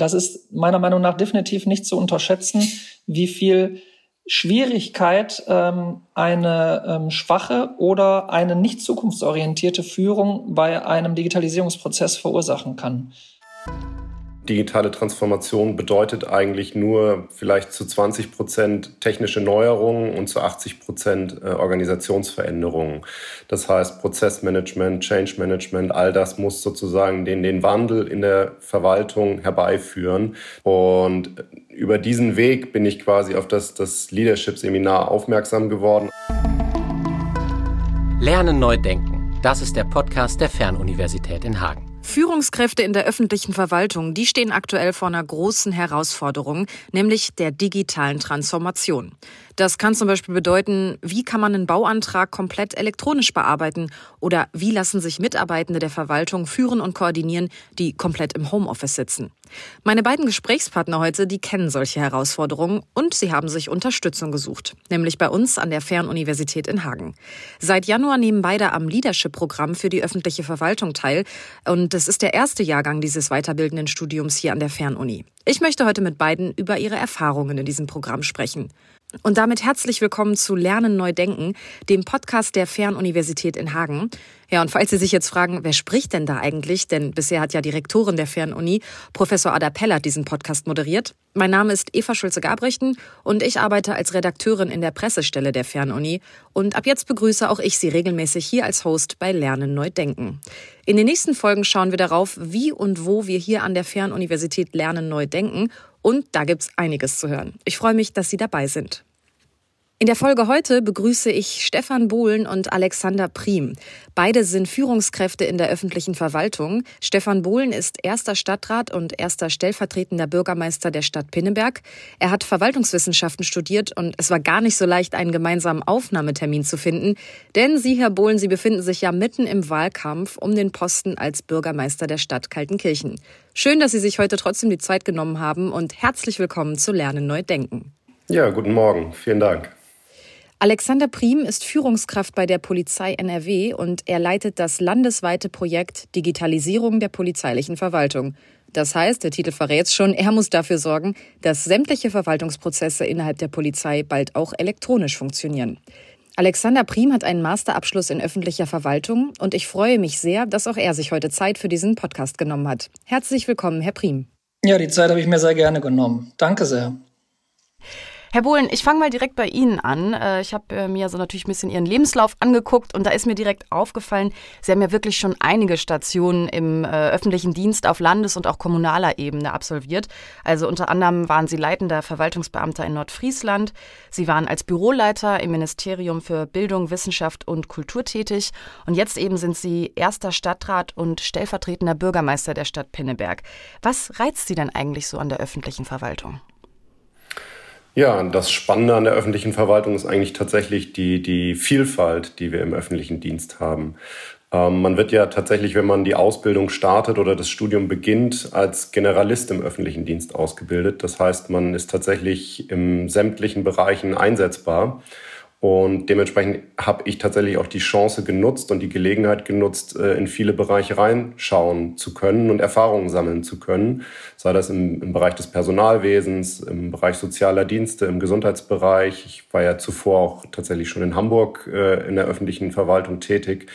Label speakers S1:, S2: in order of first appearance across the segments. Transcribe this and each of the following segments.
S1: das ist meiner Meinung nach definitiv nicht zu unterschätzen, wie viel Schwierigkeit ähm, eine ähm, schwache oder eine nicht zukunftsorientierte Führung bei einem Digitalisierungsprozess verursachen kann
S2: digitale Transformation bedeutet eigentlich nur vielleicht zu 20 Prozent technische Neuerungen und zu 80 Prozent äh, Organisationsveränderungen. Das heißt, Prozessmanagement, Change Management, all das muss sozusagen den, den Wandel in der Verwaltung herbeiführen. Und über diesen Weg bin ich quasi auf das, das Leadership-Seminar aufmerksam geworden.
S3: Lernen neu denken. Das ist der Podcast der Fernuniversität in Hagen.
S4: Führungskräfte in der öffentlichen Verwaltung, die stehen aktuell vor einer großen Herausforderung, nämlich der digitalen Transformation. Das kann zum Beispiel bedeuten, wie kann man einen Bauantrag komplett elektronisch bearbeiten oder wie lassen sich Mitarbeitende der Verwaltung führen und koordinieren, die komplett im Homeoffice sitzen. Meine beiden Gesprächspartner heute, die kennen solche Herausforderungen und sie haben sich Unterstützung gesucht, nämlich bei uns an der Fernuniversität in Hagen. Seit Januar nehmen beide am Leadership-Programm für die öffentliche Verwaltung teil und es ist der erste Jahrgang dieses weiterbildenden Studiums hier an der Fernuni. Ich möchte heute mit beiden über ihre Erfahrungen in diesem Programm sprechen. Und damit herzlich willkommen zu Lernen neu denken, dem Podcast der Fernuniversität in Hagen. Ja, und falls Sie sich jetzt fragen, wer spricht denn da eigentlich? Denn bisher hat ja die Rektorin der Fernuni, Professor Ada Pellert, diesen Podcast moderiert. Mein Name ist Eva Schulze-Gabrichten und ich arbeite als Redakteurin in der Pressestelle der Fernuni. Und ab jetzt begrüße auch ich Sie regelmäßig hier als Host bei Lernen neu denken. In den nächsten Folgen schauen wir darauf, wie und wo wir hier an der Fernuniversität Lernen neu denken und da gibt's einiges zu hören. Ich freue mich, dass Sie dabei sind. In der Folge heute begrüße ich Stefan Bohlen und Alexander Prim. Beide sind Führungskräfte in der öffentlichen Verwaltung. Stefan Bohlen ist erster Stadtrat und erster stellvertretender Bürgermeister der Stadt Pinneberg. Er hat Verwaltungswissenschaften studiert und es war gar nicht so leicht, einen gemeinsamen Aufnahmetermin zu finden. Denn Sie, Herr Bohlen, Sie befinden sich ja mitten im Wahlkampf um den Posten als Bürgermeister der Stadt Kaltenkirchen. Schön, dass Sie sich heute trotzdem die Zeit genommen haben und herzlich willkommen zu Lernen neu denken.
S2: Ja, guten Morgen. Vielen Dank.
S4: Alexander Prim ist Führungskraft bei der Polizei NRW und er leitet das landesweite Projekt Digitalisierung der polizeilichen Verwaltung. Das heißt, der Titel verrät schon, er muss dafür sorgen, dass sämtliche Verwaltungsprozesse innerhalb der Polizei bald auch elektronisch funktionieren. Alexander Prim hat einen Masterabschluss in öffentlicher Verwaltung und ich freue mich sehr, dass auch er sich heute Zeit für diesen Podcast genommen hat. Herzlich willkommen, Herr Prim.
S1: Ja, die Zeit habe ich mir sehr gerne genommen. Danke sehr.
S4: Herr Bohlen, ich fange mal direkt bei Ihnen an. Äh, ich habe äh, mir so natürlich ein bisschen Ihren Lebenslauf angeguckt und da ist mir direkt aufgefallen, Sie haben ja wirklich schon einige Stationen im äh, öffentlichen Dienst auf Landes- und auch kommunaler Ebene absolviert. Also unter anderem waren Sie leitender Verwaltungsbeamter in Nordfriesland. Sie waren als Büroleiter im Ministerium für Bildung, Wissenschaft und Kultur tätig und jetzt eben sind Sie erster Stadtrat und stellvertretender Bürgermeister der Stadt Pinneberg. Was reizt Sie denn eigentlich so an der öffentlichen Verwaltung?
S2: Ja, das Spannende an der öffentlichen Verwaltung ist eigentlich tatsächlich die, die Vielfalt, die wir im öffentlichen Dienst haben. Ähm, man wird ja tatsächlich, wenn man die Ausbildung startet oder das Studium beginnt, als Generalist im öffentlichen Dienst ausgebildet. Das heißt, man ist tatsächlich in sämtlichen Bereichen einsetzbar. Und dementsprechend habe ich tatsächlich auch die Chance genutzt und die Gelegenheit genutzt, äh, in viele Bereiche reinschauen zu können und Erfahrungen sammeln zu können. Sei das im, im, Bereich des Personalwesens, im Bereich sozialer Dienste, im Gesundheitsbereich. Ich war ja zuvor auch tatsächlich schon in Hamburg äh, in der öffentlichen Verwaltung tätig.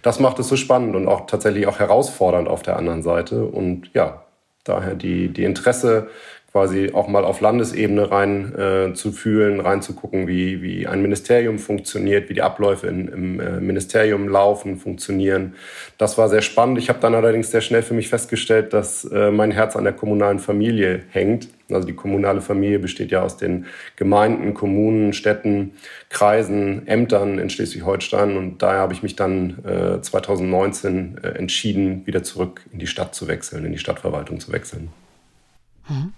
S2: Das macht es so spannend und auch tatsächlich auch herausfordernd auf der anderen Seite. Und ja, daher die, die Interesse quasi auch mal auf Landesebene rein äh, zu fühlen, reinzugucken, wie, wie ein Ministerium funktioniert, wie die Abläufe in, im äh, Ministerium laufen, funktionieren. Das war sehr spannend. Ich habe dann allerdings sehr schnell für mich festgestellt, dass äh, mein Herz an der kommunalen Familie hängt. Also die kommunale Familie besteht ja aus den Gemeinden, Kommunen, Städten, Kreisen, Ämtern in Schleswig-Holstein. Und daher habe ich mich dann äh, 2019 äh, entschieden, wieder zurück in die Stadt zu wechseln, in die Stadtverwaltung zu wechseln.
S4: Mhm.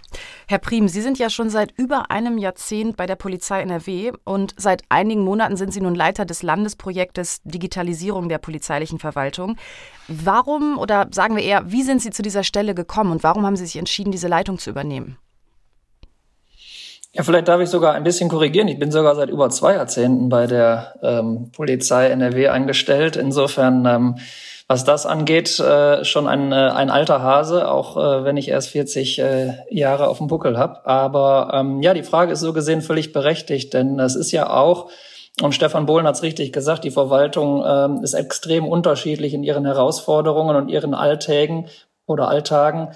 S4: Herr Prim, Sie sind ja schon seit über einem Jahrzehnt bei der Polizei NRW und seit einigen Monaten sind Sie nun Leiter des Landesprojektes Digitalisierung der polizeilichen Verwaltung. Warum oder sagen wir eher, wie sind Sie zu dieser Stelle gekommen und warum haben Sie sich entschieden, diese Leitung zu übernehmen?
S1: Ja, vielleicht darf ich sogar ein bisschen korrigieren. Ich bin sogar seit über zwei Jahrzehnten bei der ähm, Polizei NRW eingestellt. Insofern, ähm, was das angeht, äh, schon ein, äh, ein alter Hase, auch äh, wenn ich erst 40 äh, Jahre auf dem Buckel habe. Aber ähm, ja, die Frage ist so gesehen völlig berechtigt, denn es ist ja auch, und Stefan Bohlen hat es richtig gesagt, die Verwaltung ähm, ist extrem unterschiedlich in ihren Herausforderungen und ihren Alltägen oder Alltagen.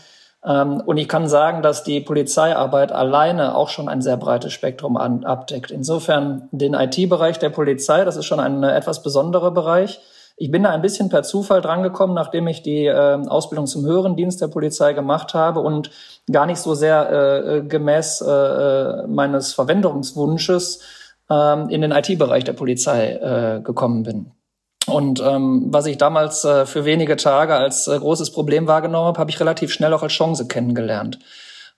S1: Ähm, und ich kann sagen, dass die Polizeiarbeit alleine auch schon ein sehr breites Spektrum an, abdeckt. Insofern den IT-Bereich der Polizei, das ist schon ein äh, etwas besonderer Bereich. Ich bin da ein bisschen per Zufall drangekommen, nachdem ich die äh, Ausbildung zum höheren Dienst der Polizei gemacht habe und gar nicht so sehr äh, äh gemäß äh, äh, meines Verwendungswunsches äh, in den IT-Bereich der Polizei äh, gekommen bin. Und ähm, was ich damals äh, für wenige Tage als äh, großes Problem wahrgenommen habe, habe ich relativ schnell auch als Chance kennengelernt.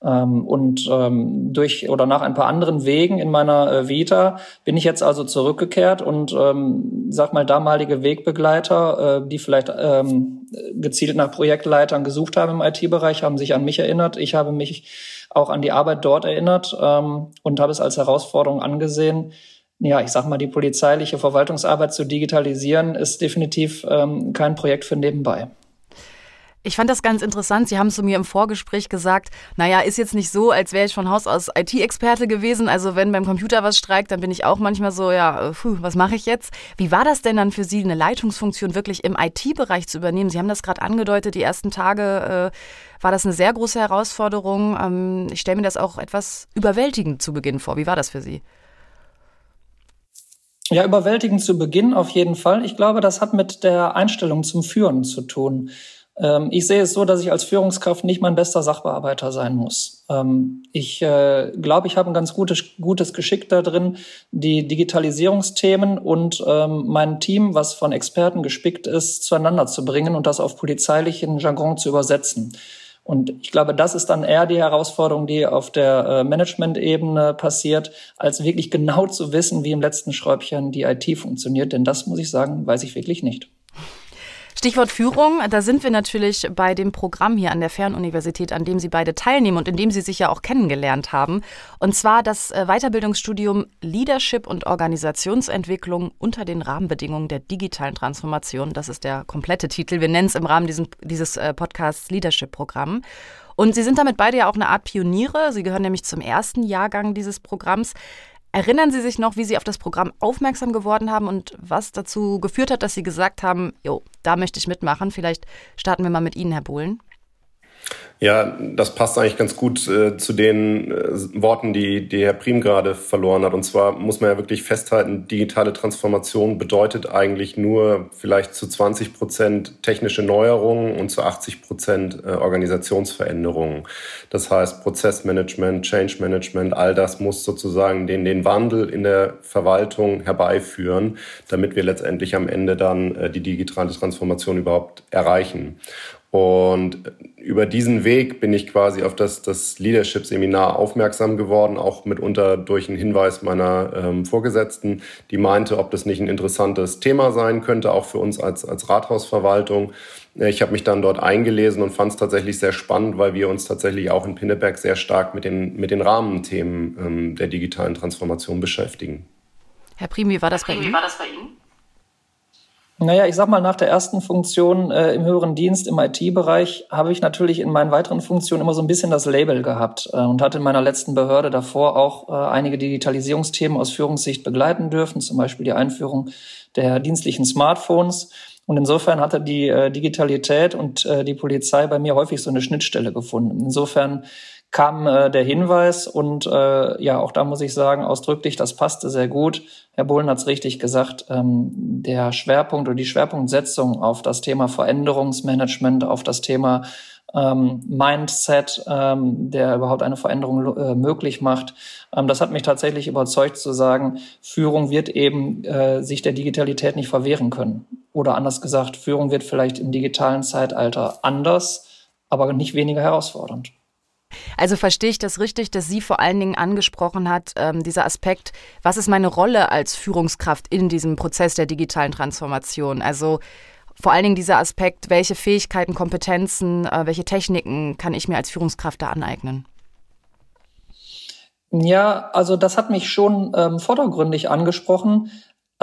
S1: Ähm, und ähm, durch oder nach ein paar anderen Wegen in meiner äh, Vita bin ich jetzt also zurückgekehrt und ähm, sag mal damalige Wegbegleiter, äh, die vielleicht ähm, gezielt nach Projektleitern gesucht haben im IT-Bereich, haben sich an mich erinnert. Ich habe mich auch an die Arbeit dort erinnert ähm, und habe es als Herausforderung angesehen, ja, ich sag mal, die polizeiliche Verwaltungsarbeit zu digitalisieren, ist definitiv ähm, kein Projekt für nebenbei.
S5: Ich fand das ganz interessant. Sie haben zu mir im Vorgespräch gesagt, naja, ist jetzt nicht so, als wäre ich von Haus aus IT-Experte gewesen. Also wenn beim Computer was streikt, dann bin ich auch manchmal so, ja, äh, puh, was mache ich jetzt? Wie war das denn dann für Sie, eine Leitungsfunktion wirklich im IT-Bereich zu übernehmen? Sie haben das gerade angedeutet, die ersten Tage äh, war das eine sehr große Herausforderung. Ähm, ich stelle mir das auch etwas überwältigend zu Beginn vor. Wie war das für Sie?
S1: Ja, überwältigend zu Beginn auf jeden Fall. Ich glaube, das hat mit der Einstellung zum Führen zu tun. Ähm, ich sehe es so, dass ich als Führungskraft nicht mein bester Sachbearbeiter sein muss. Ähm, ich äh, glaube, ich habe ein ganz gutes, gutes Geschick da drin, die Digitalisierungsthemen und ähm, mein Team, was von Experten gespickt ist, zueinander zu bringen und das auf polizeilichen Jargon zu übersetzen. Und ich glaube, das ist dann eher die Herausforderung, die auf der äh, Management-Ebene passiert, als wirklich genau zu wissen, wie im letzten Schräubchen die IT funktioniert. Denn das muss ich sagen, weiß ich wirklich nicht.
S5: Stichwort Führung, da sind wir natürlich bei dem Programm hier an der Fernuniversität, an dem Sie beide teilnehmen und in dem Sie sich ja auch kennengelernt haben. Und zwar das äh, Weiterbildungsstudium Leadership und Organisationsentwicklung unter den Rahmenbedingungen der digitalen Transformation. Das ist der komplette Titel. Wir nennen es im Rahmen diesen, dieses äh, Podcasts Leadership-Programm. Und Sie sind damit beide ja auch eine Art Pioniere. Sie gehören nämlich zum ersten Jahrgang dieses Programms. Erinnern Sie sich noch, wie Sie auf das Programm aufmerksam geworden haben und was dazu geführt hat, dass Sie gesagt haben, jo, da möchte ich mitmachen. Vielleicht starten wir mal mit Ihnen, Herr Bohlen.
S2: Ja, das passt eigentlich ganz gut äh, zu den äh, Worten, die, die Herr Prim gerade verloren hat. Und zwar muss man ja wirklich festhalten, digitale Transformation bedeutet eigentlich nur vielleicht zu 20 Prozent technische Neuerungen und zu 80 Prozent äh, Organisationsveränderungen. Das heißt, Prozessmanagement, Change Management, all das muss sozusagen den, den Wandel in der Verwaltung herbeiführen, damit wir letztendlich am Ende dann äh, die digitale Transformation überhaupt erreichen. Und über diesen Weg bin ich quasi auf das, das Leadership-Seminar aufmerksam geworden, auch mitunter durch einen Hinweis meiner ähm, Vorgesetzten, die meinte, ob das nicht ein interessantes Thema sein könnte, auch für uns als, als Rathausverwaltung. Äh, ich habe mich dann dort eingelesen und fand es tatsächlich sehr spannend, weil wir uns tatsächlich auch in Pinneberg sehr stark mit den, mit den Rahmenthemen ähm, der digitalen Transformation beschäftigen.
S5: Herr Prim, wie war das bei Ihnen? Wie war das bei Ihnen?
S1: Naja, ich sag mal, nach der ersten Funktion äh, im höheren Dienst im IT-Bereich habe ich natürlich in meinen weiteren Funktionen immer so ein bisschen das Label gehabt äh, und hatte in meiner letzten Behörde davor auch äh, einige Digitalisierungsthemen aus Führungssicht begleiten dürfen, zum Beispiel die Einführung der dienstlichen Smartphones. Und insofern hatte die äh, Digitalität und äh, die Polizei bei mir häufig so eine Schnittstelle gefunden. Insofern kam äh, der Hinweis und äh, ja, auch da muss ich sagen, ausdrücklich, das passte sehr gut. Herr Bohlen hat es richtig gesagt, ähm, der Schwerpunkt oder die Schwerpunktsetzung auf das Thema Veränderungsmanagement, auf das Thema ähm, Mindset, ähm, der überhaupt eine Veränderung äh, möglich macht. Ähm, das hat mich tatsächlich überzeugt zu sagen, Führung wird eben äh, sich der Digitalität nicht verwehren können. Oder anders gesagt, Führung wird vielleicht im digitalen Zeitalter anders, aber nicht weniger herausfordernd.
S5: Also verstehe ich das richtig, dass sie vor allen Dingen angesprochen hat, ähm, dieser Aspekt, was ist meine Rolle als Führungskraft in diesem Prozess der digitalen Transformation? Also vor allen Dingen dieser Aspekt, welche Fähigkeiten, Kompetenzen, äh, welche Techniken kann ich mir als Führungskraft da aneignen?
S1: Ja, also das hat mich schon ähm, vordergründig angesprochen.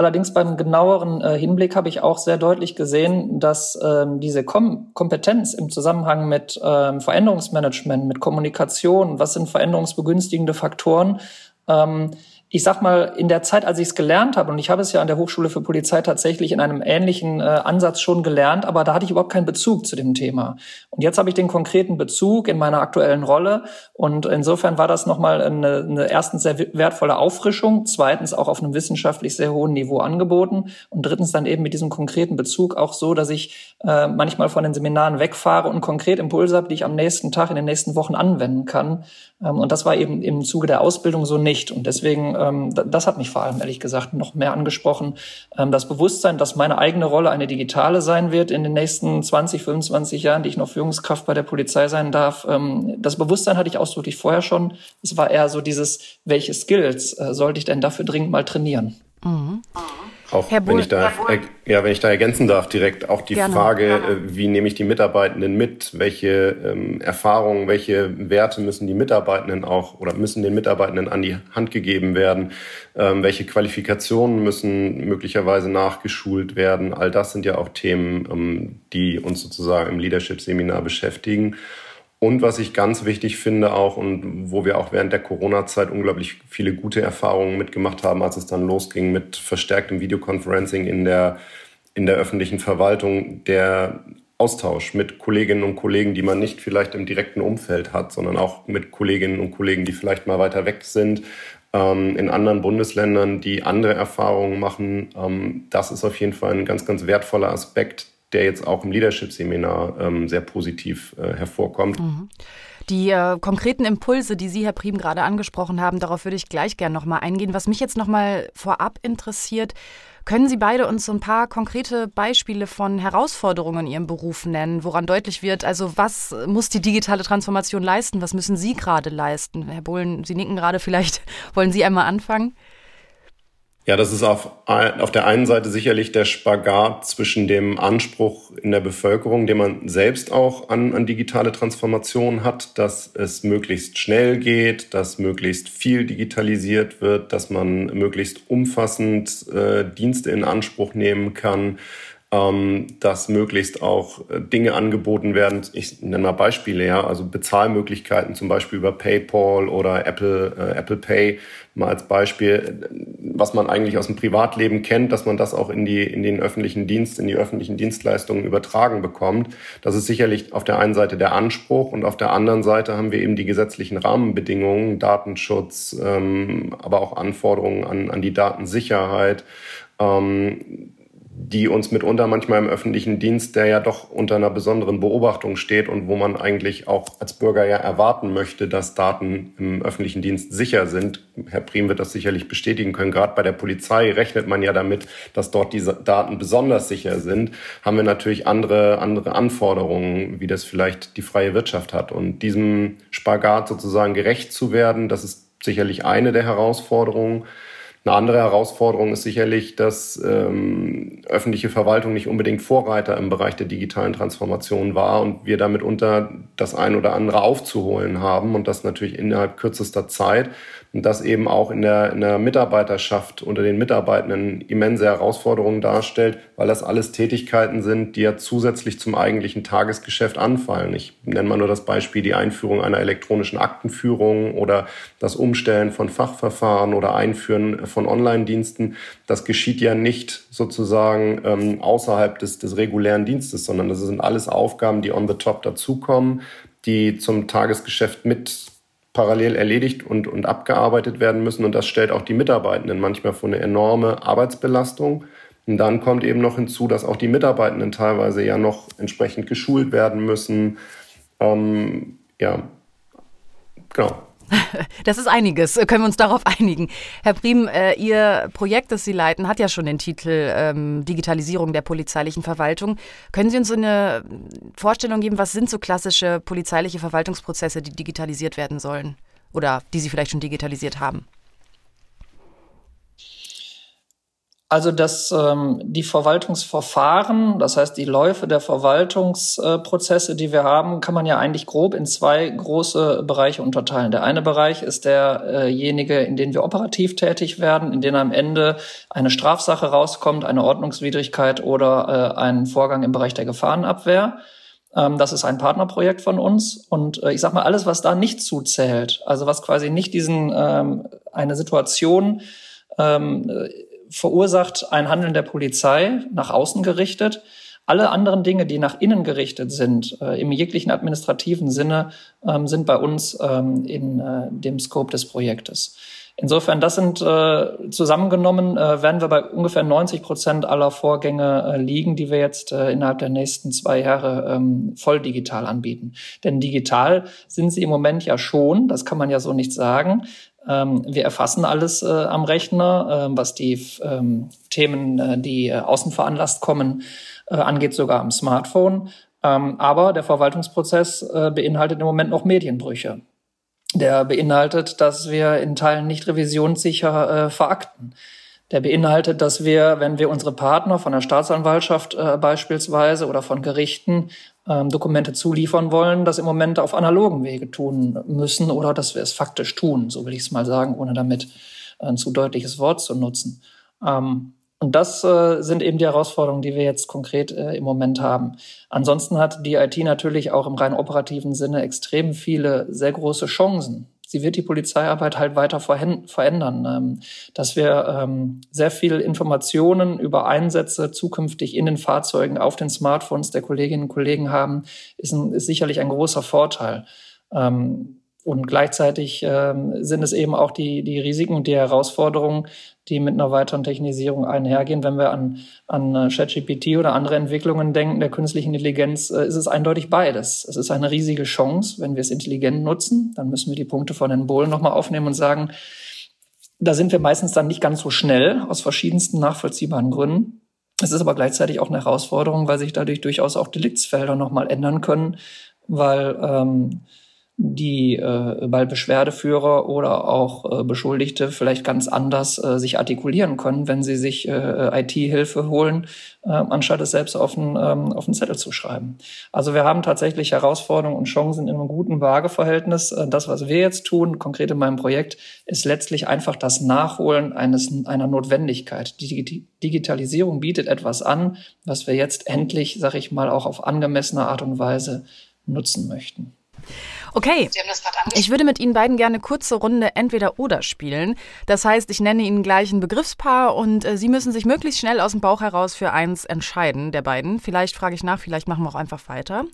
S1: Allerdings beim genaueren äh, Hinblick habe ich auch sehr deutlich gesehen, dass ähm, diese Kom Kompetenz im Zusammenhang mit ähm, Veränderungsmanagement, mit Kommunikation, was sind veränderungsbegünstigende Faktoren, ähm, ich sag mal, in der Zeit, als ich es gelernt habe, und ich habe es ja an der Hochschule für Polizei tatsächlich in einem ähnlichen äh, Ansatz schon gelernt, aber da hatte ich überhaupt keinen Bezug zu dem Thema. Und jetzt habe ich den konkreten Bezug in meiner aktuellen Rolle. Und insofern war das nochmal eine, eine erstens sehr wertvolle Auffrischung, zweitens auch auf einem wissenschaftlich sehr hohen Niveau angeboten und drittens dann eben mit diesem konkreten Bezug auch so, dass ich äh, manchmal von den Seminaren wegfahre und konkret Impulse habe, die ich am nächsten Tag in den nächsten Wochen anwenden kann. Ähm, und das war eben im Zuge der Ausbildung so nicht. Und deswegen ähm, das hat mich vor allem ehrlich gesagt noch mehr angesprochen. Ähm, das Bewusstsein, dass meine eigene Rolle eine digitale sein wird in den nächsten 20, 25 Jahren, die ich noch Führungskraft bei der Polizei sein darf. Ähm, das Bewusstsein hatte ich ausdrücklich vorher schon. Es war eher so dieses, welche Skills äh, sollte ich denn dafür dringend mal trainieren? Mhm.
S2: Auch Herr wenn ich da, ja, wenn ich da ergänzen darf, direkt auch die Gerne. Frage, Gerne. Äh, wie nehme ich die Mitarbeitenden mit? Welche ähm, Erfahrungen, welche Werte müssen die Mitarbeitenden auch oder müssen den Mitarbeitenden an die Hand gegeben werden? Ähm, welche Qualifikationen müssen möglicherweise nachgeschult werden? All das sind ja auch Themen, ähm, die uns sozusagen im Leadership-Seminar beschäftigen. Und was ich ganz wichtig finde auch und wo wir auch während der Corona-Zeit unglaublich viele gute Erfahrungen mitgemacht haben, als es dann losging mit verstärktem Videoconferencing in der, in der öffentlichen Verwaltung, der Austausch mit Kolleginnen und Kollegen, die man nicht vielleicht im direkten Umfeld hat, sondern auch mit Kolleginnen und Kollegen, die vielleicht mal weiter weg sind, ähm, in anderen Bundesländern, die andere Erfahrungen machen. Ähm, das ist auf jeden Fall ein ganz, ganz wertvoller Aspekt, der jetzt auch im Leadership-Seminar ähm, sehr positiv äh, hervorkommt. Mhm.
S5: Die äh, konkreten Impulse, die Sie, Herr Prim, gerade angesprochen haben, darauf würde ich gleich gerne nochmal eingehen. Was mich jetzt nochmal vorab interessiert, können Sie beide uns so ein paar konkrete Beispiele von Herausforderungen in Ihrem Beruf nennen, woran deutlich wird, also was muss die digitale Transformation leisten? Was müssen Sie gerade leisten? Herr Bohlen, Sie nicken gerade, vielleicht wollen Sie einmal anfangen?
S2: Ja, das ist auf, auf der einen Seite sicherlich der Spagat zwischen dem Anspruch in der Bevölkerung, den man selbst auch an, an digitale Transformation hat, dass es möglichst schnell geht, dass möglichst viel digitalisiert wird, dass man möglichst umfassend äh, Dienste in Anspruch nehmen kann, ähm, dass möglichst auch äh, Dinge angeboten werden. Ich nenne mal Beispiele, ja, also Bezahlmöglichkeiten zum Beispiel über PayPal oder Apple, äh, Apple Pay mal als Beispiel, was man eigentlich aus dem Privatleben kennt, dass man das auch in die in den öffentlichen Dienst, in die öffentlichen Dienstleistungen übertragen bekommt. Das ist sicherlich auf der einen Seite der Anspruch und auf der anderen Seite haben wir eben die gesetzlichen Rahmenbedingungen, Datenschutz, ähm, aber auch Anforderungen an, an die Datensicherheit. Ähm, die uns mitunter manchmal im öffentlichen Dienst, der ja doch unter einer besonderen Beobachtung steht und wo man eigentlich auch als Bürger ja erwarten möchte, dass Daten im öffentlichen Dienst sicher sind. Herr Prim wird das sicherlich bestätigen können. Gerade bei der Polizei rechnet man ja damit, dass dort diese Daten besonders sicher sind. Haben wir natürlich andere, andere Anforderungen, wie das vielleicht die freie Wirtschaft hat. Und diesem Spagat sozusagen gerecht zu werden, das ist sicherlich eine der Herausforderungen. Eine andere Herausforderung ist sicherlich, dass ähm, öffentliche Verwaltung nicht unbedingt Vorreiter im Bereich der digitalen Transformation war und wir damit unter das ein oder andere aufzuholen haben und das natürlich innerhalb kürzester Zeit und das eben auch in der, in der Mitarbeiterschaft unter den Mitarbeitenden immense Herausforderungen darstellt, weil das alles Tätigkeiten sind, die ja zusätzlich zum eigentlichen Tagesgeschäft anfallen. Ich nenne mal nur das Beispiel die Einführung einer elektronischen Aktenführung oder das Umstellen von Fachverfahren oder Einführen von Online-Diensten. Das geschieht ja nicht sozusagen ähm, außerhalb des, des regulären Dienstes, sondern das sind alles Aufgaben, die on the top dazukommen, die zum Tagesgeschäft mit parallel erledigt und, und abgearbeitet werden müssen. Und das stellt auch die Mitarbeitenden manchmal vor eine enorme Arbeitsbelastung. Und dann kommt eben noch hinzu, dass auch die Mitarbeitenden teilweise ja noch entsprechend geschult werden müssen. Ähm, ja,
S5: genau. Das ist einiges. Können wir uns darauf einigen? Herr Prim, äh, Ihr Projekt, das Sie leiten, hat ja schon den Titel ähm, Digitalisierung der polizeilichen Verwaltung. Können Sie uns eine Vorstellung geben, was sind so klassische polizeiliche Verwaltungsprozesse, die digitalisiert werden sollen? Oder die Sie vielleicht schon digitalisiert haben?
S1: Also dass ähm, die Verwaltungsverfahren, das heißt die Läufe der Verwaltungsprozesse, die wir haben, kann man ja eigentlich grob in zwei große Bereiche unterteilen. Der eine Bereich ist derjenige, in dem wir operativ tätig werden, in dem am Ende eine Strafsache rauskommt, eine Ordnungswidrigkeit oder äh, ein Vorgang im Bereich der Gefahrenabwehr. Ähm, das ist ein Partnerprojekt von uns. Und äh, ich sage mal, alles, was da nicht zuzählt, also was quasi nicht diesen ähm, eine Situation ähm, verursacht ein Handeln der Polizei nach außen gerichtet. Alle anderen Dinge, die nach innen gerichtet sind, äh, im jeglichen administrativen Sinne, ähm, sind bei uns ähm, in äh, dem Scope des Projektes. Insofern, das sind äh, zusammengenommen, äh, werden wir bei ungefähr 90 Prozent aller Vorgänge äh, liegen, die wir jetzt äh, innerhalb der nächsten zwei Jahre ähm, voll digital anbieten. Denn digital sind sie im Moment ja schon, das kann man ja so nicht sagen. Ähm, wir erfassen alles äh, am Rechner, äh, was die ähm, Themen, äh, die äh, außen veranlasst kommen, äh, angeht, sogar am Smartphone. Ähm, aber der Verwaltungsprozess äh, beinhaltet im Moment noch Medienbrüche. Der beinhaltet, dass wir in Teilen nicht revisionssicher verakten. Der beinhaltet, dass wir, wenn wir unsere Partner von der Staatsanwaltschaft äh, beispielsweise oder von Gerichten ähm, Dokumente zuliefern wollen, das im Moment auf analogen Wege tun müssen oder dass wir es faktisch tun, so will ich es mal sagen, ohne damit ein zu deutliches Wort zu nutzen. Ähm, und das äh, sind eben die Herausforderungen, die wir jetzt konkret äh, im Moment haben. Ansonsten hat die IT natürlich auch im rein operativen Sinne extrem viele sehr große Chancen sie wird die Polizeiarbeit halt weiter verändern, ähm, dass wir ähm, sehr viel Informationen über Einsätze zukünftig in den Fahrzeugen auf den Smartphones der Kolleginnen und Kollegen haben, ist, ein, ist sicherlich ein großer Vorteil. Ähm, und gleichzeitig ähm, sind es eben auch die, die Risiken und die Herausforderungen, die mit einer weiteren Technisierung einhergehen. Wenn wir an, an äh, ChatGPT oder andere Entwicklungen denken, der künstlichen Intelligenz, äh, ist es eindeutig beides. Es ist eine riesige Chance, wenn wir es intelligent nutzen. Dann müssen wir die Punkte von den Bohlen nochmal aufnehmen und sagen, da sind wir meistens dann nicht ganz so schnell, aus verschiedensten nachvollziehbaren Gründen. Es ist aber gleichzeitig auch eine Herausforderung, weil sich dadurch durchaus auch Deliktsfelder nochmal ändern können, weil ähm, die äh, weil Beschwerdeführer oder auch äh, Beschuldigte vielleicht ganz anders äh, sich artikulieren können, wenn sie sich äh, IT-Hilfe holen, äh, anstatt es selbst auf einen, ähm, auf einen Zettel zu schreiben. Also wir haben tatsächlich Herausforderungen und Chancen in einem guten Waageverhältnis. Äh, das, was wir jetzt tun, konkret in meinem Projekt, ist letztlich einfach das Nachholen eines, einer Notwendigkeit. Die Digitalisierung bietet etwas an, was wir jetzt endlich, sag ich mal, auch auf angemessene Art und Weise nutzen möchten.
S5: Okay, ich würde mit Ihnen beiden gerne eine kurze Runde Entweder-Oder spielen. Das heißt, ich nenne Ihnen gleich ein Begriffspaar und äh, Sie müssen sich möglichst schnell aus dem Bauch heraus für eins entscheiden, der beiden. Vielleicht frage ich nach, vielleicht machen wir auch einfach weiter.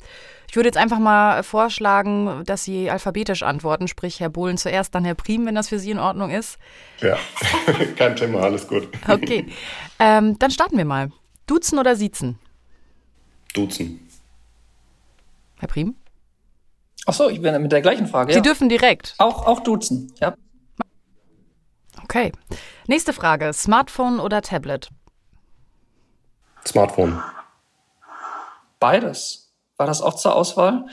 S5: Ich würde jetzt einfach mal vorschlagen, dass Sie alphabetisch antworten, sprich Herr Bohlen zuerst, dann Herr Prim, wenn das für Sie in Ordnung ist.
S2: Ja, kein Thema, alles gut.
S5: Okay, ähm, dann starten wir mal. Duzen oder Siezen?
S2: Duzen.
S5: Herr Prim?
S1: Ach so, ich bin mit der gleichen Frage.
S5: Sie ja. dürfen direkt.
S1: Auch, auch duzen, ja.
S5: Okay. Nächste Frage. Smartphone oder Tablet?
S2: Smartphone.
S1: Beides. War das auch zur Auswahl?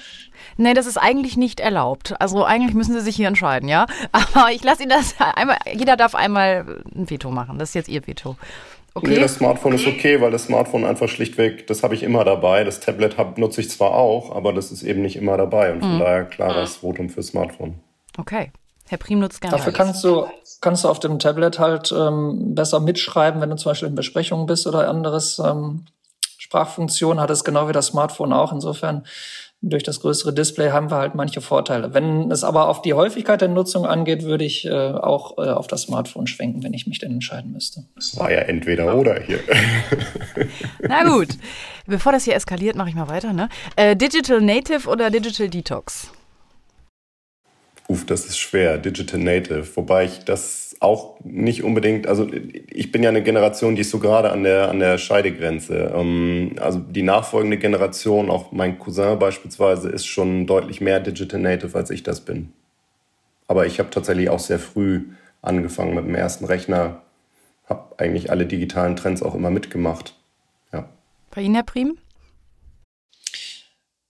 S5: Nee, das ist eigentlich nicht erlaubt. Also eigentlich müssen Sie sich hier entscheiden, ja? Aber ich lasse Ihnen das einmal, jeder darf einmal ein Veto machen. Das ist jetzt Ihr Veto.
S2: Okay. Nee, das Smartphone ist okay, weil das Smartphone einfach schlichtweg, das habe ich immer dabei. Das Tablet hab, nutze ich zwar auch, aber das ist eben nicht immer dabei. Und von mhm. daher klares Votum für Smartphone.
S5: Okay. Herr Prim nutzt gerne.
S1: Dafür kannst du, kannst du auf dem Tablet halt ähm, besser mitschreiben, wenn du zum Beispiel in Besprechungen bist oder anderes. Ähm, Sprachfunktion hat es genau wie das Smartphone auch. Insofern durch das größere Display haben wir halt manche Vorteile. Wenn es aber auf die Häufigkeit der Nutzung angeht, würde ich äh, auch äh, auf das Smartphone schwenken, wenn ich mich denn entscheiden müsste.
S2: Das war ja entweder oder hier.
S5: Na gut, bevor das hier eskaliert, mache ich mal weiter. Ne? Äh, Digital Native oder Digital Detox?
S2: Uff, das ist schwer. Digital Native. Wobei ich das auch nicht unbedingt, also ich bin ja eine Generation, die ist so gerade an der, an der Scheidegrenze. Ähm, also die nachfolgende Generation, auch mein Cousin beispielsweise, ist schon deutlich mehr Digital Native, als ich das bin. Aber ich habe tatsächlich auch sehr früh angefangen mit dem ersten Rechner, habe eigentlich alle digitalen Trends auch immer mitgemacht. Ja.
S5: Bei Ihnen, Herr Prim?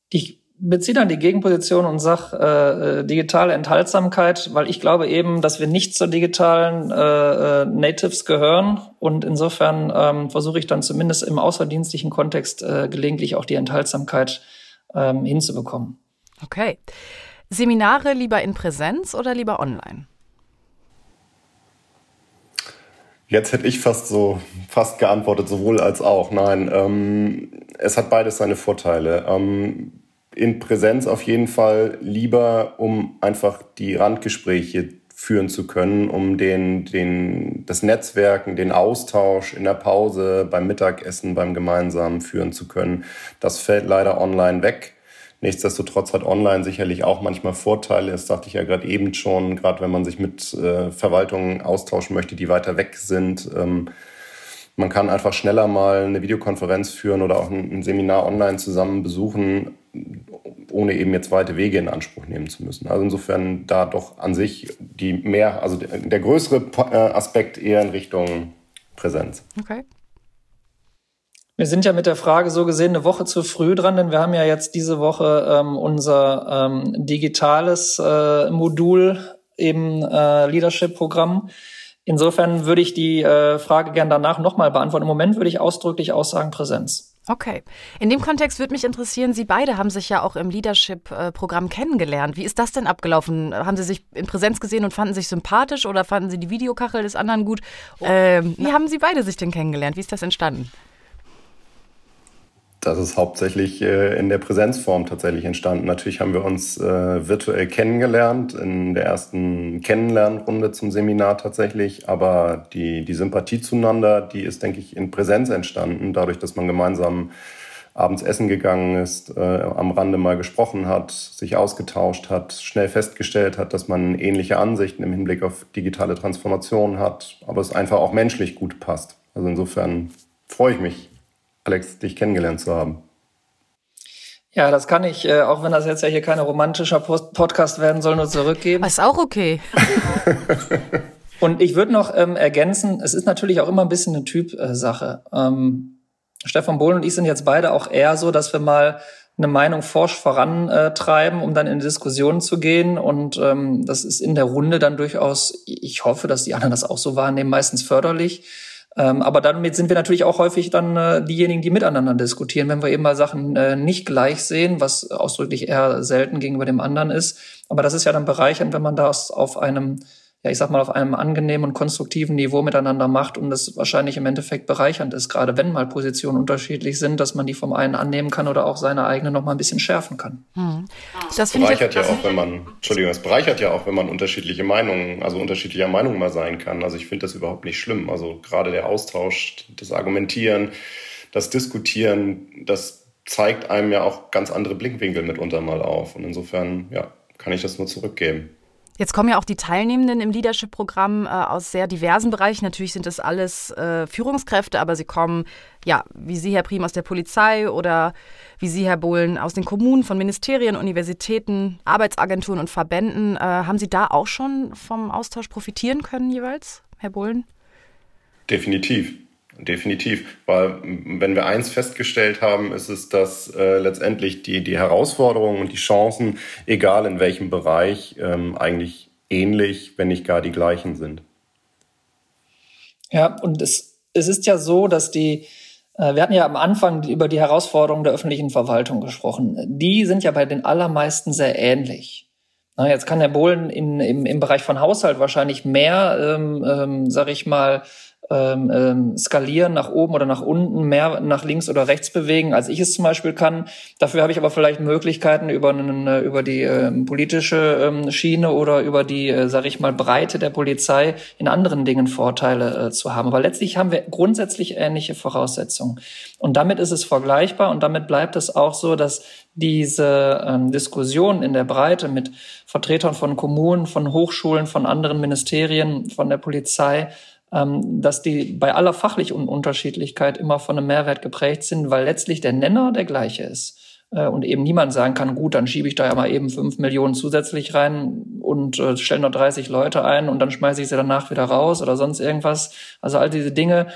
S1: Ich beziehe dann die Gegenposition und sage äh, äh, digitale Enthaltsamkeit, weil ich glaube eben, dass wir nicht zur digitalen äh, äh, Natives gehören und insofern ähm, versuche ich dann zumindest im außerdienstlichen Kontext äh, gelegentlich auch die Enthaltsamkeit ähm, hinzubekommen.
S5: Okay. Seminare lieber in Präsenz oder lieber online?
S2: Jetzt hätte ich fast so fast geantwortet, sowohl als auch. Nein, ähm, es hat beides seine Vorteile. Ähm, in Präsenz auf jeden Fall lieber, um einfach die Randgespräche führen zu können, um den, den, das Netzwerken, den Austausch in der Pause, beim Mittagessen, beim Gemeinsamen führen zu können. Das fällt leider online weg. Nichtsdestotrotz hat online sicherlich auch manchmal Vorteile. Das sagte ich ja gerade eben schon, gerade wenn man sich mit äh, Verwaltungen austauschen möchte, die weiter weg sind. Ähm, man kann einfach schneller mal eine Videokonferenz führen oder auch ein, Seminar online zusammen besuchen, ohne eben jetzt weite Wege in Anspruch nehmen zu müssen. Also insofern da doch an sich die mehr, also der, der größere äh, Aspekt eher in Richtung Präsenz.
S5: Okay.
S1: Wir sind ja mit der Frage so gesehen eine Woche zu früh dran, denn wir haben ja jetzt diese Woche ähm, unser ähm, digitales äh, Modul im äh, Leadership-Programm. Insofern würde ich die äh, Frage gern danach nochmal beantworten. Im Moment würde ich ausdrücklich aussagen Präsenz.
S5: Okay. In dem Kontext würde mich interessieren, Sie beide haben sich ja auch im Leadership-Programm kennengelernt. Wie ist das denn abgelaufen? Haben Sie sich in Präsenz gesehen und fanden sich sympathisch oder fanden Sie die Videokachel des anderen gut? Ähm, wie haben Sie beide sich denn kennengelernt? Wie ist das entstanden?
S2: Das ist hauptsächlich äh, in der Präsenzform tatsächlich entstanden. Natürlich haben wir uns äh, virtuell kennengelernt in der ersten Kennenlernrunde zum Seminar tatsächlich. Aber die, die Sympathie zueinander, die ist, denke ich, in Präsenz entstanden, dadurch, dass man gemeinsam abends essen gegangen ist, äh, am Rande mal gesprochen hat, sich ausgetauscht hat, schnell festgestellt hat, dass man ähnliche Ansichten im Hinblick auf digitale Transformation hat, aber es einfach auch menschlich gut passt. Also insofern freue ich mich Alex, dich kennengelernt zu haben.
S1: Ja, das kann ich, äh, auch wenn das jetzt ja hier kein romantischer Post Podcast werden soll, nur zurückgeben.
S5: Ist auch okay.
S1: Und ich würde noch ähm, ergänzen, es ist natürlich auch immer ein bisschen eine Typsache. Ähm, Stefan Bohlen und ich sind jetzt beide auch eher so, dass wir mal eine Meinung forsch vorantreiben, um dann in Diskussionen zu gehen. Und ähm, das ist in der Runde dann durchaus, ich hoffe, dass die anderen das auch so wahrnehmen, meistens förderlich. Ähm, aber damit sind wir natürlich auch häufig dann äh, diejenigen, die miteinander diskutieren, wenn wir eben mal Sachen äh, nicht gleich sehen, was ausdrücklich eher selten gegenüber dem anderen ist. Aber das ist ja dann bereichernd, wenn man das auf einem ja, ich sag mal, auf einem angenehmen und konstruktiven Niveau miteinander macht und das wahrscheinlich im Endeffekt bereichernd ist, gerade wenn mal Positionen unterschiedlich sind, dass man die vom einen annehmen kann oder auch seine eigene noch mal ein bisschen schärfen kann. Hm.
S2: Das bereichert ja auch, wenn man, Entschuldigung, es bereichert ja auch, wenn man unterschiedliche Meinungen, also unterschiedlicher Meinung mal sein kann. Also ich finde das überhaupt nicht schlimm. Also gerade der Austausch, das Argumentieren, das Diskutieren, das zeigt einem ja auch ganz andere Blickwinkel mitunter mal auf. Und insofern, ja, kann ich das nur zurückgeben.
S5: Jetzt kommen ja auch die Teilnehmenden im Leadership-Programm äh, aus sehr diversen Bereichen. Natürlich sind das alles äh, Führungskräfte, aber sie kommen, ja, wie Sie, Herr Prim, aus der Polizei oder wie Sie, Herr Bohlen, aus den Kommunen, von Ministerien, Universitäten, Arbeitsagenturen und Verbänden. Äh, haben Sie da auch schon vom Austausch profitieren können jeweils, Herr Bohlen?
S2: Definitiv. Definitiv, weil wenn wir eins festgestellt haben, ist es, dass äh, letztendlich die, die Herausforderungen und die Chancen, egal in welchem Bereich, ähm, eigentlich ähnlich, wenn nicht gar die gleichen sind.
S1: Ja, und es, es ist ja so, dass die, äh, wir hatten ja am Anfang über die Herausforderungen der öffentlichen Verwaltung gesprochen. Die sind ja bei den allermeisten sehr ähnlich. Na, jetzt kann Herr Bohlen in, im, im Bereich von Haushalt wahrscheinlich mehr, ähm, ähm, sag ich mal, ähm, ähm, skalieren nach oben oder nach unten, mehr nach links oder rechts bewegen, als ich es zum Beispiel kann. Dafür habe ich aber vielleicht Möglichkeiten über, eine, über die ähm, politische ähm, Schiene oder über die, äh, sage ich mal, Breite der Polizei in anderen Dingen Vorteile äh, zu haben. Aber letztlich haben wir grundsätzlich ähnliche Voraussetzungen. Und damit ist es vergleichbar und damit bleibt es auch so, dass diese ähm, Diskussion in der Breite mit Vertretern von Kommunen, von Hochschulen, von anderen Ministerien, von der Polizei dass die bei aller fachlichen Unterschiedlichkeit immer von einem Mehrwert geprägt sind, weil letztlich der Nenner der gleiche ist. Äh, und eben niemand sagen kann, gut, dann schiebe ich da ja mal eben fünf Millionen zusätzlich rein und äh, stelle noch 30 Leute ein und dann schmeiße ich sie danach wieder raus oder sonst irgendwas. Also all diese Dinge,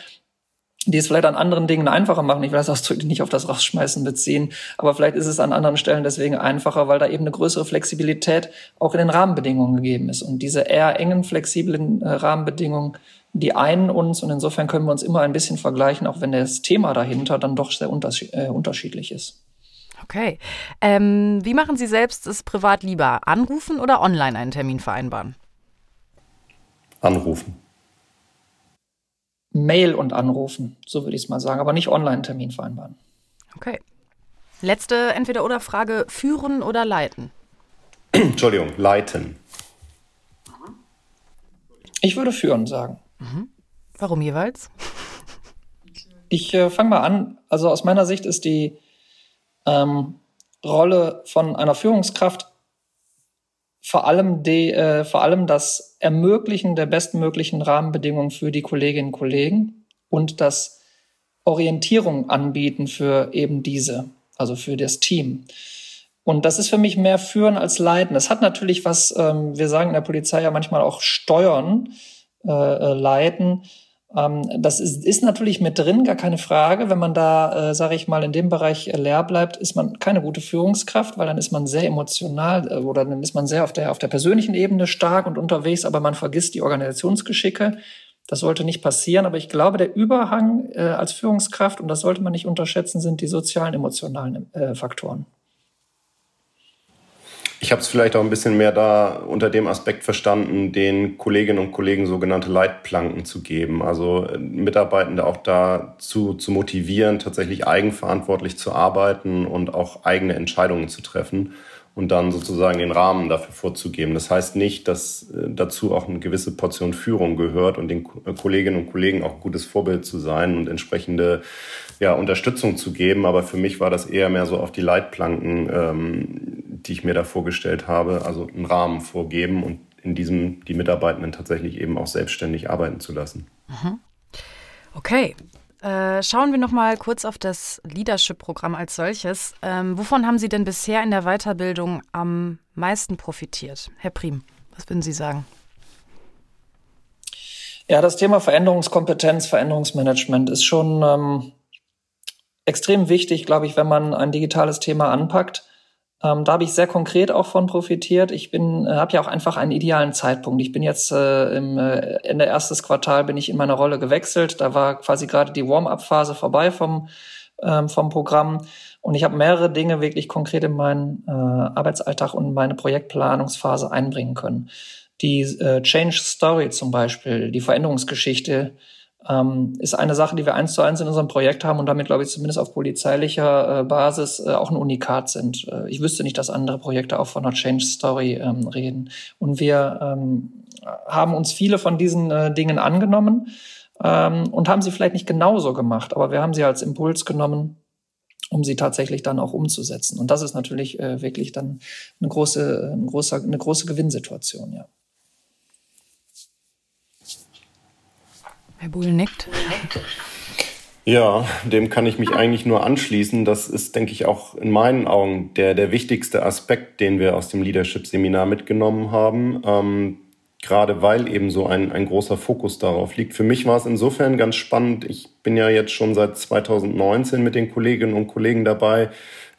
S1: die es vielleicht an anderen Dingen einfacher machen. Ich will das ausdrücklich nicht auf das Rausschmeißen beziehen, aber vielleicht ist es an anderen Stellen deswegen einfacher, weil da eben eine größere Flexibilität auch in den Rahmenbedingungen gegeben ist. Und diese eher engen, flexiblen äh, Rahmenbedingungen, die einen uns und insofern können wir uns immer ein bisschen vergleichen, auch wenn das Thema dahinter dann doch sehr äh, unterschiedlich ist.
S5: Okay. Ähm, wie machen Sie selbst es privat lieber? Anrufen oder online einen Termin vereinbaren?
S2: Anrufen.
S1: Mail und anrufen, so würde ich es mal sagen, aber nicht Online-Termin vereinbaren.
S5: Okay. Letzte Entweder-Oder-Frage: Führen oder leiten?
S2: Entschuldigung, leiten.
S1: Ich würde führen sagen.
S5: Mhm. Warum jeweils?
S1: Ich äh, fange mal an. Also aus meiner Sicht ist die ähm, Rolle von einer Führungskraft vor allem, die, äh, vor allem das Ermöglichen der bestmöglichen Rahmenbedingungen für die Kolleginnen und Kollegen und das Orientierung anbieten für eben diese, also für das Team. Und das ist für mich mehr Führen als Leiten. Es hat natürlich was, ähm, wir sagen in der Polizei ja manchmal auch Steuern, äh, äh Leiten. Ähm, das ist, ist natürlich mit drin, gar keine Frage. Wenn man da, äh, sage ich mal, in dem Bereich äh, leer bleibt, ist man keine gute Führungskraft, weil dann ist man sehr emotional äh, oder dann ist man sehr auf der, auf der persönlichen Ebene stark und unterwegs, aber man vergisst die Organisationsgeschicke. Das sollte nicht passieren, aber ich glaube, der Überhang äh, als Führungskraft, und das sollte man nicht unterschätzen, sind die sozialen, emotionalen äh, Faktoren.
S2: Ich habe es vielleicht auch ein bisschen mehr da unter dem Aspekt verstanden, den Kolleginnen und Kollegen sogenannte Leitplanken zu geben. Also äh, Mitarbeitende auch dazu zu motivieren, tatsächlich eigenverantwortlich zu arbeiten und auch eigene Entscheidungen zu treffen und dann sozusagen den Rahmen dafür vorzugeben. Das heißt nicht, dass äh, dazu auch eine gewisse Portion Führung gehört und den äh, Kolleginnen und Kollegen auch ein gutes Vorbild zu sein und entsprechende ja, Unterstützung zu geben. Aber für mich war das eher mehr so auf die Leitplanken, ähm, die ich mir da vorgestellt habe, also einen Rahmen vorgeben und in diesem die Mitarbeitenden tatsächlich eben auch selbstständig arbeiten zu lassen.
S5: Mhm. Okay, äh, schauen wir noch mal kurz auf das Leadership-Programm als solches. Ähm, wovon haben Sie denn bisher in der Weiterbildung am meisten profitiert? Herr Prim, was würden Sie sagen?
S1: Ja, das Thema Veränderungskompetenz, Veränderungsmanagement ist schon ähm, extrem wichtig, glaube ich, wenn man ein digitales Thema anpackt. Ähm, da habe ich sehr konkret auch von profitiert. Ich bin, äh, habe ja auch einfach einen idealen Zeitpunkt. Ich bin jetzt äh, im äh, Ende erstes Quartal bin ich in meiner Rolle gewechselt. Da war quasi gerade die Warm-up-Phase vorbei vom ähm, vom Programm und ich habe mehrere Dinge wirklich konkret in meinen äh, Arbeitsalltag und meine Projektplanungsphase einbringen können. Die äh, Change Story zum Beispiel, die Veränderungsgeschichte, ähm, ist eine Sache, die wir eins zu eins in unserem Projekt haben und damit, glaube ich, zumindest auf polizeilicher äh, Basis äh, auch ein Unikat sind. Äh, ich wüsste nicht, dass andere Projekte auch von einer Change Story ähm, reden. Und wir ähm, haben uns viele von diesen äh, Dingen angenommen ähm, und haben sie vielleicht nicht genauso gemacht, aber wir haben sie als Impuls genommen, um sie tatsächlich dann auch umzusetzen. Und das ist natürlich äh, wirklich dann eine große, eine große, eine große Gewinnsituation, ja.
S5: Herr Buhl nickt.
S2: Ja, dem kann ich mich eigentlich nur anschließen. Das ist, denke ich, auch in meinen Augen der, der wichtigste Aspekt, den wir aus dem Leadership-Seminar mitgenommen haben. Ähm, gerade weil eben so ein, ein großer Fokus darauf liegt. Für mich war es insofern ganz spannend. Ich bin ja jetzt schon seit 2019 mit den Kolleginnen und Kollegen dabei,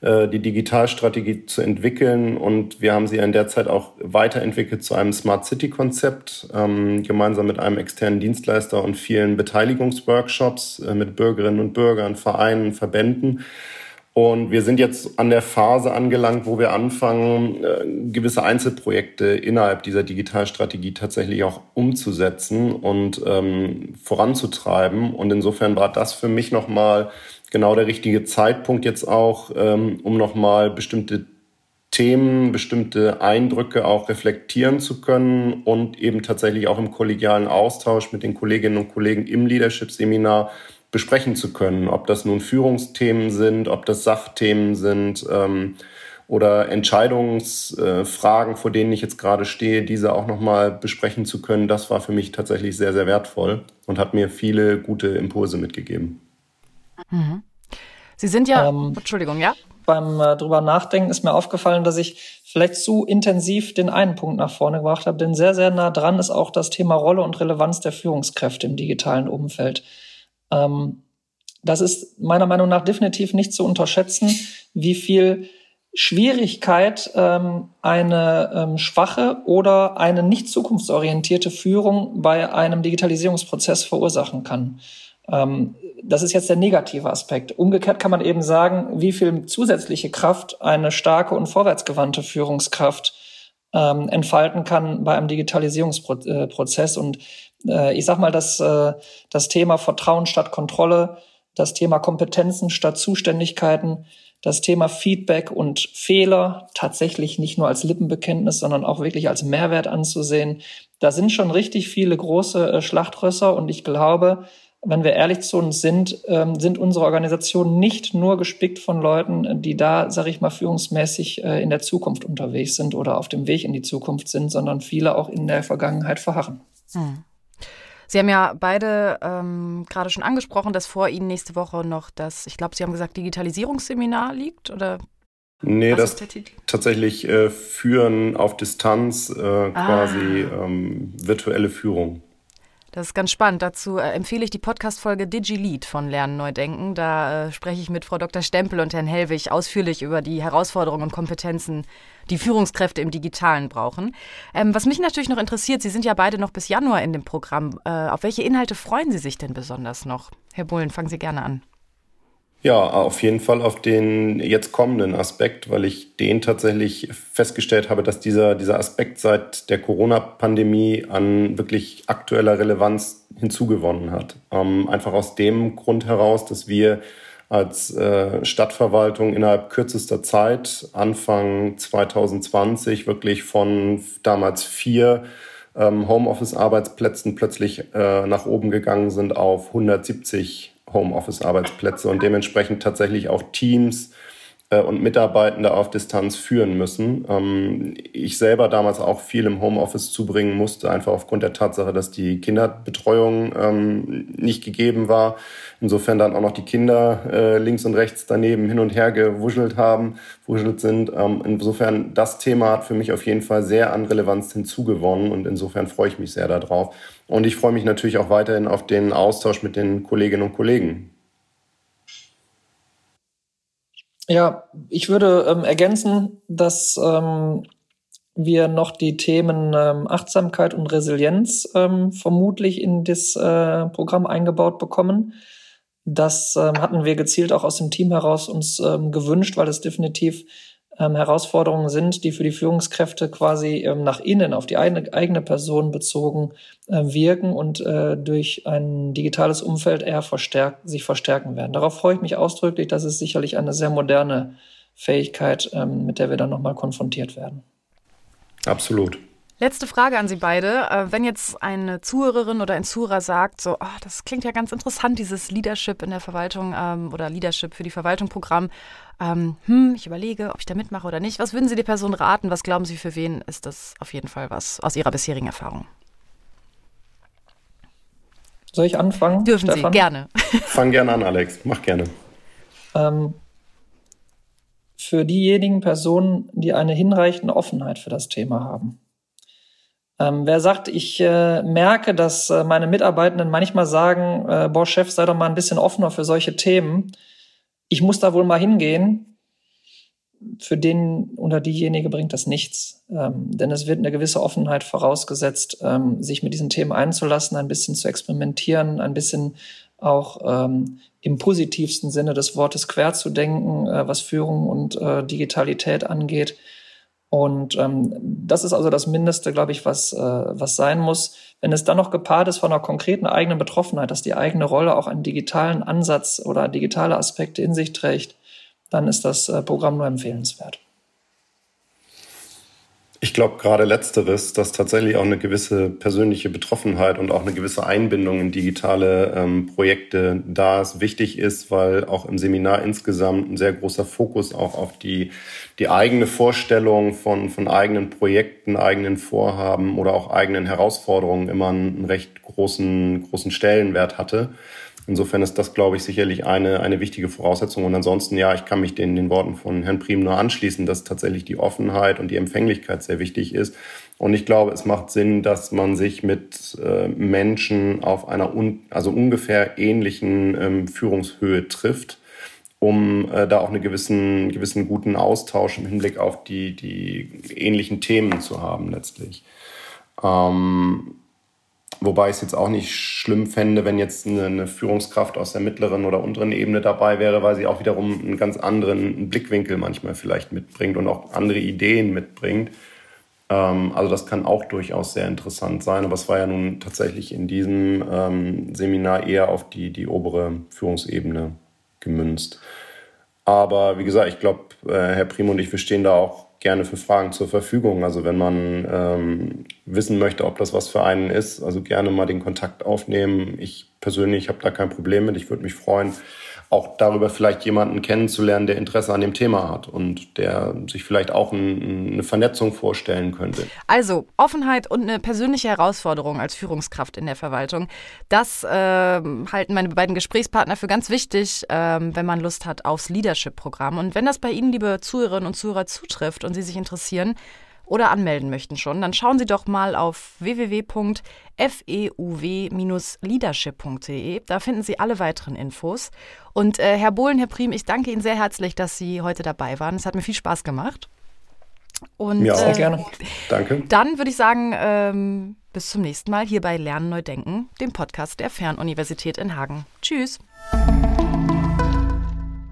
S2: die Digitalstrategie zu entwickeln. Und wir haben sie in der Zeit auch weiterentwickelt zu einem Smart City Konzept, ähm, gemeinsam mit einem externen Dienstleister und vielen Beteiligungsworkshops äh, mit Bürgerinnen und Bürgern, Vereinen, Verbänden. Und wir sind jetzt an der Phase angelangt, wo wir anfangen, äh, gewisse Einzelprojekte innerhalb dieser Digitalstrategie tatsächlich auch umzusetzen und ähm, voranzutreiben. Und insofern war das für mich nochmal genau der richtige Zeitpunkt jetzt auch, ähm, um nochmal bestimmte Themen, bestimmte Eindrücke auch reflektieren zu können und eben tatsächlich auch im kollegialen Austausch mit den Kolleginnen und Kollegen im Leadership-Seminar besprechen zu können. Ob das nun Führungsthemen sind, ob das Sachthemen sind ähm, oder Entscheidungsfragen, äh, vor denen ich jetzt gerade stehe, diese auch nochmal besprechen zu können, das war für mich tatsächlich sehr, sehr wertvoll und hat mir viele gute Impulse mitgegeben.
S5: Mhm. Sie sind ja, ähm, Entschuldigung, ja?
S1: Beim äh, drüber nachdenken ist mir aufgefallen, dass ich vielleicht zu intensiv den einen Punkt nach vorne gebracht habe, denn sehr, sehr nah dran ist auch das Thema Rolle und Relevanz der Führungskräfte im digitalen Umfeld. Ähm, das ist meiner Meinung nach definitiv nicht zu unterschätzen, wie viel Schwierigkeit ähm, eine ähm, schwache oder eine nicht zukunftsorientierte Führung bei einem Digitalisierungsprozess verursachen kann. Ähm, das ist jetzt der negative Aspekt. Umgekehrt kann man eben sagen, wie viel zusätzliche Kraft eine starke und vorwärtsgewandte Führungskraft ähm, entfalten kann bei einem Digitalisierungsprozess. Und äh, ich sage mal, dass äh, das Thema Vertrauen statt Kontrolle, das Thema Kompetenzen statt Zuständigkeiten, das Thema Feedback und Fehler tatsächlich nicht nur als Lippenbekenntnis, sondern auch wirklich als Mehrwert anzusehen. Da sind schon richtig viele große äh, Schlachtrösser und ich glaube, wenn wir ehrlich zu uns sind, ähm, sind unsere Organisationen nicht nur gespickt von Leuten, die da, sage ich mal, führungsmäßig äh, in der Zukunft unterwegs sind oder auf dem Weg in die Zukunft sind, sondern viele auch in der Vergangenheit verharren. Hm.
S5: Sie haben ja beide ähm, gerade schon angesprochen, dass vor Ihnen nächste Woche noch das, ich glaube, Sie haben gesagt, Digitalisierungsseminar liegt oder?
S2: Nee, das tatsächlich äh, Führen auf Distanz, äh, ah. quasi ähm, virtuelle Führung.
S5: Das ist ganz spannend. Dazu äh, empfehle ich die Podcast-Folge DigiLead von Lernen Neu Denken. Da äh, spreche ich mit Frau Dr. Stempel und Herrn Hellwig ausführlich über die Herausforderungen und Kompetenzen, die Führungskräfte im Digitalen brauchen. Ähm, was mich natürlich noch interessiert, Sie sind ja beide noch bis Januar in dem Programm. Äh, auf welche Inhalte freuen Sie sich denn besonders noch? Herr Bullen, fangen Sie gerne an.
S2: Ja, auf jeden Fall auf den jetzt kommenden Aspekt, weil ich den tatsächlich festgestellt habe, dass dieser, dieser Aspekt seit der Corona-Pandemie an wirklich aktueller Relevanz hinzugewonnen hat. Ähm, einfach aus dem Grund heraus, dass wir als äh, Stadtverwaltung innerhalb kürzester Zeit, Anfang 2020, wirklich von damals vier ähm, Homeoffice-Arbeitsplätzen plötzlich äh, nach oben gegangen sind auf 170 Homeoffice-Arbeitsplätze und dementsprechend tatsächlich auch Teams und Mitarbeitende auf Distanz führen müssen. Ähm, ich selber damals auch viel im Homeoffice zubringen musste, einfach aufgrund der Tatsache, dass die Kinderbetreuung ähm, nicht gegeben war. Insofern dann auch noch die Kinder äh, links und rechts daneben hin und her gewuschelt haben, wuschelt sind. Ähm, insofern, das Thema hat für mich auf jeden Fall sehr an Relevanz hinzugewonnen und insofern freue ich mich sehr darauf. Und ich freue mich natürlich auch weiterhin auf den Austausch mit den Kolleginnen und Kollegen.
S1: Ja, ich würde ähm, ergänzen, dass ähm, wir noch die Themen ähm, Achtsamkeit und Resilienz ähm, vermutlich in das äh, Programm eingebaut bekommen. Das ähm, hatten wir gezielt auch aus dem Team heraus uns ähm, gewünscht, weil es definitiv ähm, Herausforderungen sind, die für die Führungskräfte quasi ähm, nach innen auf die eigene, eigene Person bezogen äh, wirken und äh, durch ein digitales Umfeld eher verstärkt, sich verstärken werden. Darauf freue ich mich ausdrücklich. Das ist sicherlich eine sehr moderne Fähigkeit, ähm, mit der wir dann nochmal konfrontiert werden.
S2: Absolut.
S5: Letzte Frage an Sie beide. Äh, wenn jetzt eine Zuhörerin oder ein Zuhörer sagt, so, oh, das klingt ja ganz interessant, dieses Leadership in der Verwaltung ähm, oder Leadership für die Verwaltung Programm, ähm, hm, ich überlege, ob ich da mitmache oder nicht. Was würden Sie der Person raten? Was glauben Sie, für wen ist das auf jeden Fall was aus Ihrer bisherigen Erfahrung?
S1: Soll ich anfangen?
S5: Dürfen Stefan? Sie, gerne.
S2: Fang gerne an, Alex. Mach gerne.
S1: Ähm, für diejenigen Personen, die eine hinreichende Offenheit für das Thema haben ähm, wer sagt, ich äh, merke, dass äh, meine Mitarbeitenden manchmal sagen, äh, boah, Chef, sei doch mal ein bisschen offener für solche Themen. Ich muss da wohl mal hingehen. Für den oder diejenige bringt das nichts. Ähm, denn es wird eine gewisse Offenheit vorausgesetzt, ähm, sich mit diesen Themen einzulassen, ein bisschen zu experimentieren, ein bisschen auch ähm, im positivsten Sinne des Wortes quer zu denken, äh, was Führung und äh, Digitalität angeht und ähm, das ist also das Mindeste, glaube ich, was, äh, was sein muss. Wenn es dann noch gepaart ist von einer konkreten eigenen Betroffenheit, dass die eigene Rolle auch einen digitalen Ansatz oder digitale Aspekte in sich trägt, dann ist das äh, Programm nur empfehlenswert.
S2: Ich glaube gerade letzteres, dass tatsächlich auch eine gewisse persönliche Betroffenheit und auch eine gewisse Einbindung in digitale ähm, Projekte da ist, wichtig ist, weil auch im Seminar insgesamt ein sehr großer Fokus auch auf die, die eigene Vorstellung von, von eigenen Projekten, eigenen Vorhaben oder auch eigenen Herausforderungen immer einen, recht großen, großen Stellenwert hatte. Insofern ist das, glaube ich, sicherlich eine, eine wichtige Voraussetzung. Und ansonsten, ja, ich kann mich den, den Worten von Herrn Prim nur anschließen, dass tatsächlich die Offenheit und die Empfänglichkeit sehr wichtig ist. Und ich glaube, es macht Sinn, dass man sich mit äh, Menschen auf einer un also ungefähr ähnlichen ähm, Führungshöhe trifft, um äh, da auch einen gewissen, gewissen guten Austausch im Hinblick auf die, die ähnlichen Themen zu haben letztlich. Ähm, Wobei ich es jetzt auch nicht schlimm fände, wenn jetzt eine, eine, Führungskraft aus der mittleren oder unteren Ebene dabei wäre, weil sie auch wiederum einen ganz anderen Blickwinkel manchmal vielleicht mitbringt und auch andere Ideen mitbringt. Ähm, also das kann auch durchaus sehr interessant sein. Aber es war ja nun tatsächlich in diesem ähm, Seminar eher auf die, die obere Führungsebene gemünzt. Aber wie gesagt, ich glaube, äh, Herr Primo und ich, wir stehen da auch gerne für Fragen zur Verfügung. Also wenn man ähm, wissen möchte, ob das was für einen ist, also gerne mal den Kontakt aufnehmen. Ich persönlich habe da kein Problem mit. Ich würde mich freuen, auch darüber vielleicht jemanden kennenzulernen, der Interesse an dem Thema hat und der sich vielleicht auch ein, eine Vernetzung vorstellen könnte.
S5: Also Offenheit und eine persönliche Herausforderung als Führungskraft in der Verwaltung, das äh, halten meine beiden Gesprächspartner für ganz wichtig, äh, wenn man Lust hat aufs Leadership-Programm. Und wenn das bei Ihnen, liebe Zuhörerinnen und Zuhörer, zutrifft und Sie sich interessieren, oder anmelden möchten schon, dann schauen Sie doch mal auf www.feuw-leadership.de. Da finden Sie alle weiteren Infos. Und äh, Herr Bohlen, Herr Prim, ich danke Ihnen sehr herzlich, dass Sie heute dabei waren. Es hat mir viel Spaß gemacht.
S1: Und, ja, sehr äh, gerne.
S2: Danke.
S5: Dann würde ich sagen, ähm, bis zum nächsten Mal hier bei Lernen Neu Denken, dem Podcast der Fernuniversität in Hagen. Tschüss.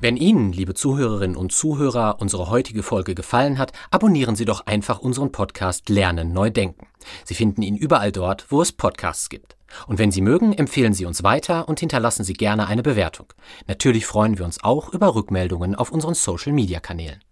S3: Wenn Ihnen, liebe Zuhörerinnen und Zuhörer, unsere heutige Folge gefallen hat, abonnieren Sie doch einfach unseren Podcast Lernen neu denken. Sie finden ihn überall dort, wo es Podcasts gibt. Und wenn Sie mögen, empfehlen Sie uns weiter und hinterlassen Sie gerne eine Bewertung. Natürlich freuen wir uns auch über Rückmeldungen auf unseren Social-Media-Kanälen.